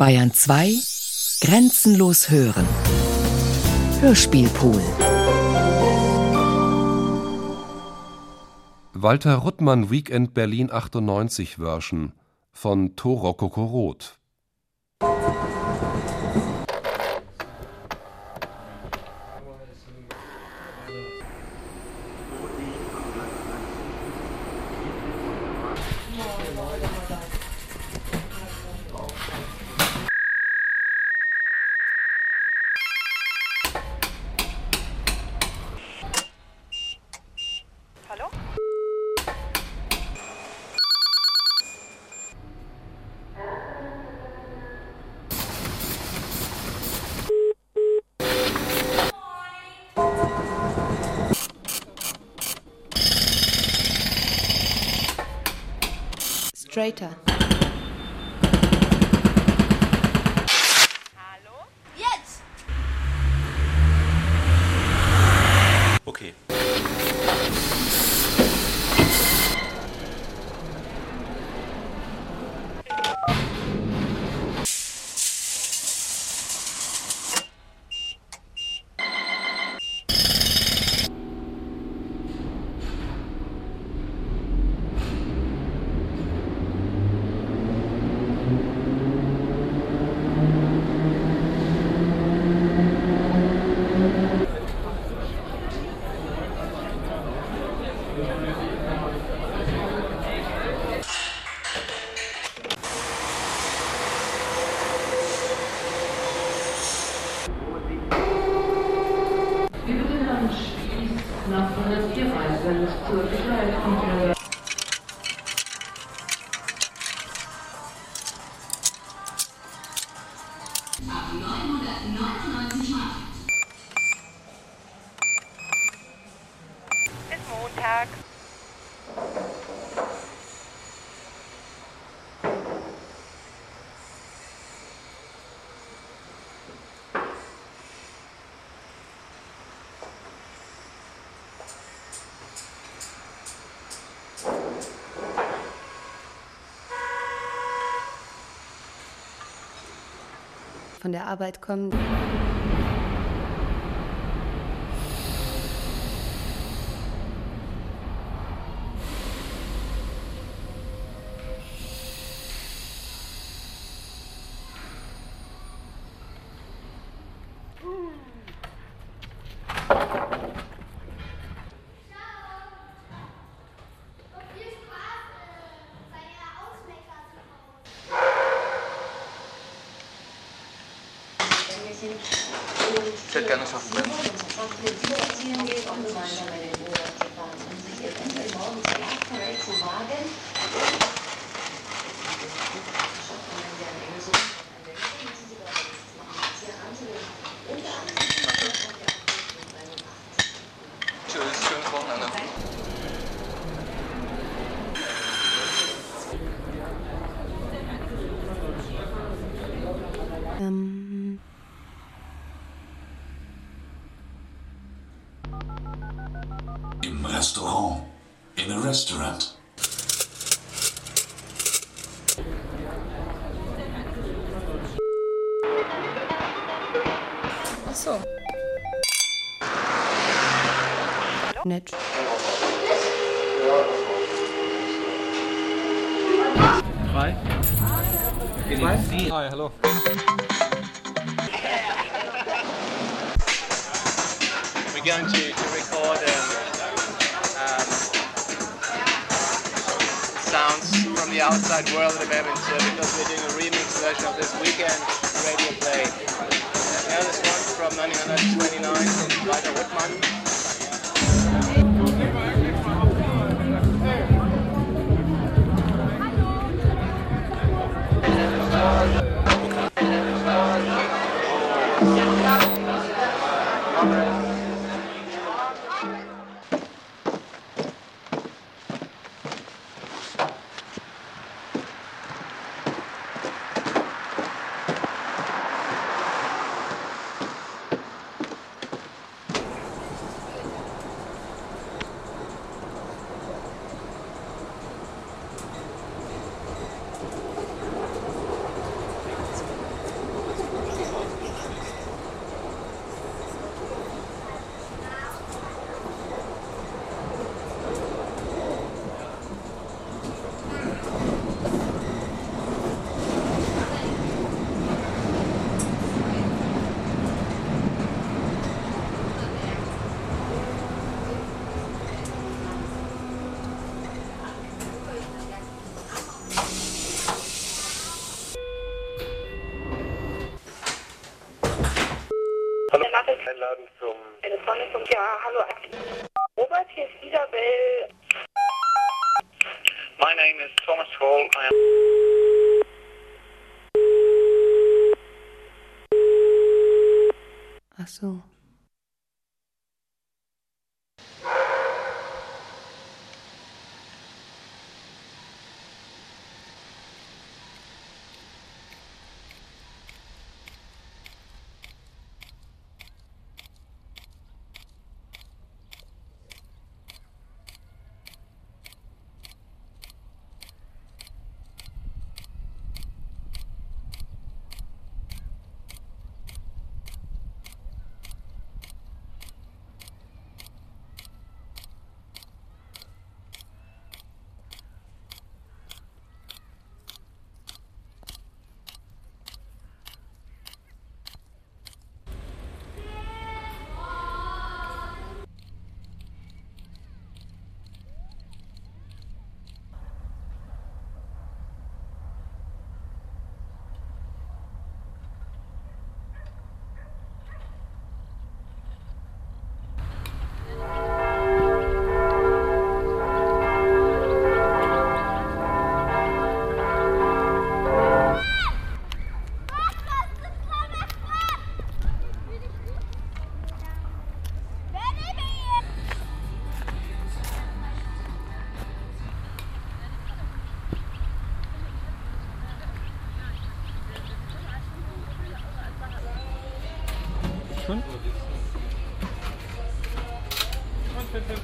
Bayern 2 Grenzenlos hören. Hörspielpool. Walter Ruttmann Weekend Berlin 98 Version von Toroko Roth. later. Nach seiner Tierreise zur Sicherheitskontrolle. Bis Von der Arbeit kommen. Ich hätte gerne Schachbremse. Tschüss, Im Restaurant. In a restaurant. ach so. Nett. Hi, hallo. We're going to, to record um, um, sounds from the outside world of Edmonton because we're doing a remix version of this weekend radio play. Know this one from 1929 from Walter Whitman? Einladen zum. Ja, hallo. Robert, hier ist Isabel. My name is Thomas Hall. I am Ach so.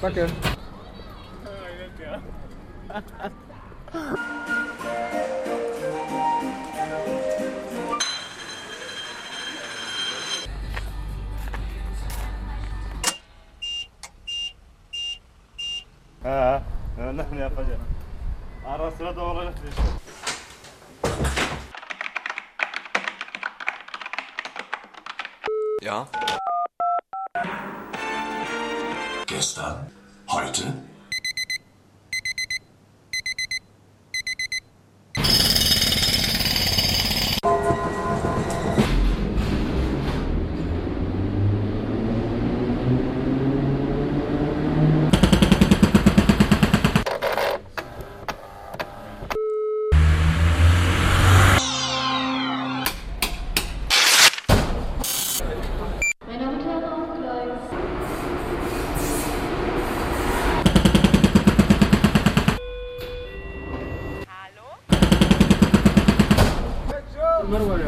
Danke. Ha, mi yapacağım? Ara sıra dolanacak işte. Ja? Gestern? Heute? Hallo?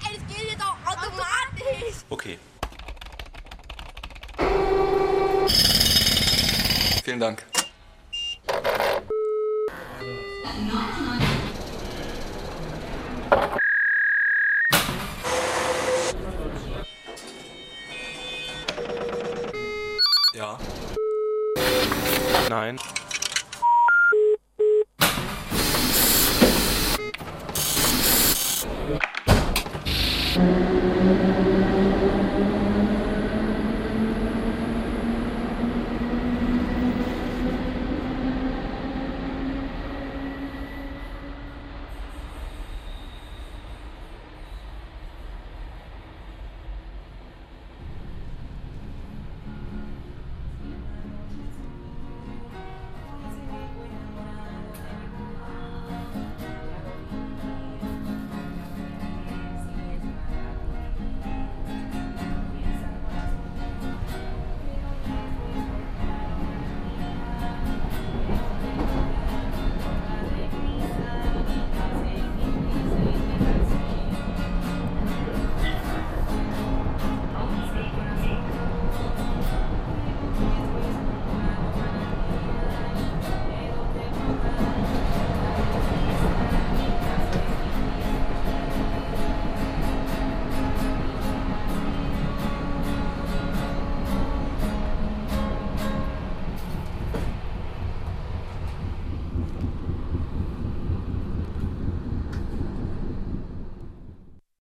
Es geht jetzt auch automatisch. Okay. Vielen Dank. Ja. Nein.